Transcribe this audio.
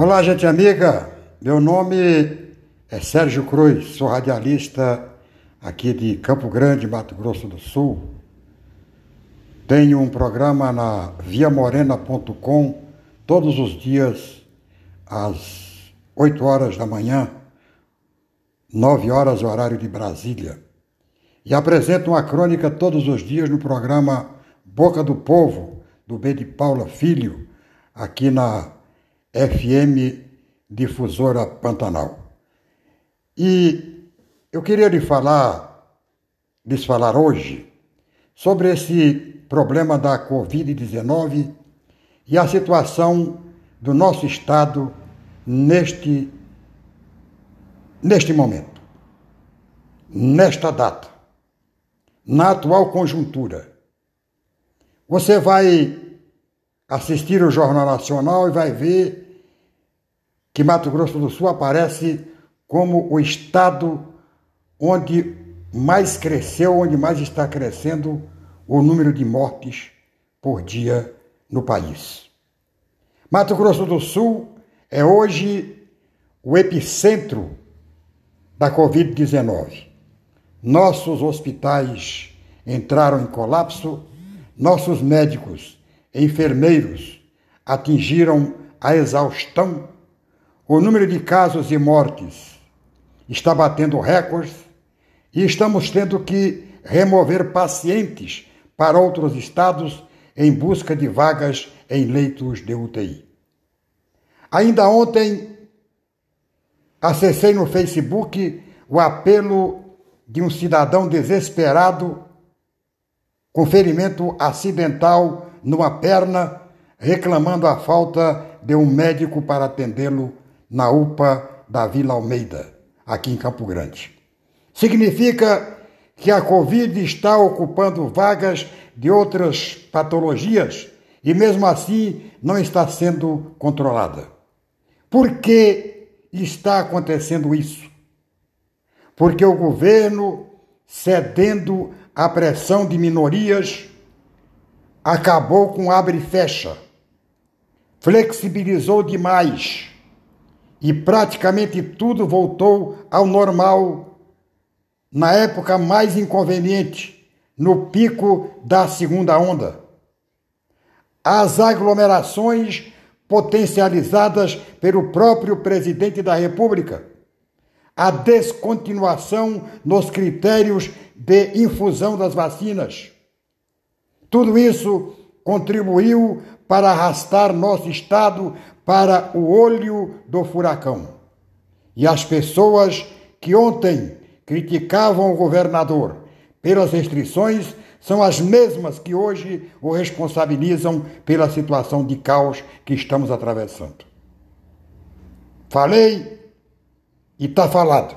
Olá, gente amiga. Meu nome é Sérgio Cruz, sou radialista aqui de Campo Grande, Mato Grosso do Sul. Tenho um programa na viamorena.com todos os dias às 8 horas da manhã, 9 horas horário de Brasília. E apresento uma crônica todos os dias no programa Boca do Povo, do B de Paula Filho, aqui na FM Difusora Pantanal. E eu queria lhe falar, lhes falar hoje sobre esse problema da Covid-19 e a situação do nosso Estado neste, neste momento, nesta data, na atual conjuntura. Você vai assistir o Jornal Nacional e vai ver que Mato Grosso do Sul aparece como o estado onde mais cresceu, onde mais está crescendo o número de mortes por dia no país. Mato Grosso do Sul é hoje o epicentro da Covid-19. Nossos hospitais entraram em colapso, nossos médicos enfermeiros atingiram a exaustão, o número de casos e mortes está batendo recordes e estamos tendo que remover pacientes para outros estados em busca de vagas em leitos de UTI. Ainda ontem, acessei no Facebook o apelo de um cidadão desesperado com ferimento acidental numa perna, reclamando a falta de um médico para atendê-lo na UPA da Vila Almeida, aqui em Campo Grande. Significa que a Covid está ocupando vagas de outras patologias e, mesmo assim, não está sendo controlada. Por que está acontecendo isso? Porque o governo, cedendo à pressão de minorias, acabou com abre e fecha, flexibilizou demais e praticamente tudo voltou ao normal na época mais inconveniente, no pico da segunda onda. As aglomerações potencializadas pelo próprio presidente da República, a descontinuação nos critérios de infusão das vacinas tudo isso contribuiu para arrastar nosso Estado para o olho do furacão. E as pessoas que ontem criticavam o governador pelas restrições são as mesmas que hoje o responsabilizam pela situação de caos que estamos atravessando. Falei e está falado.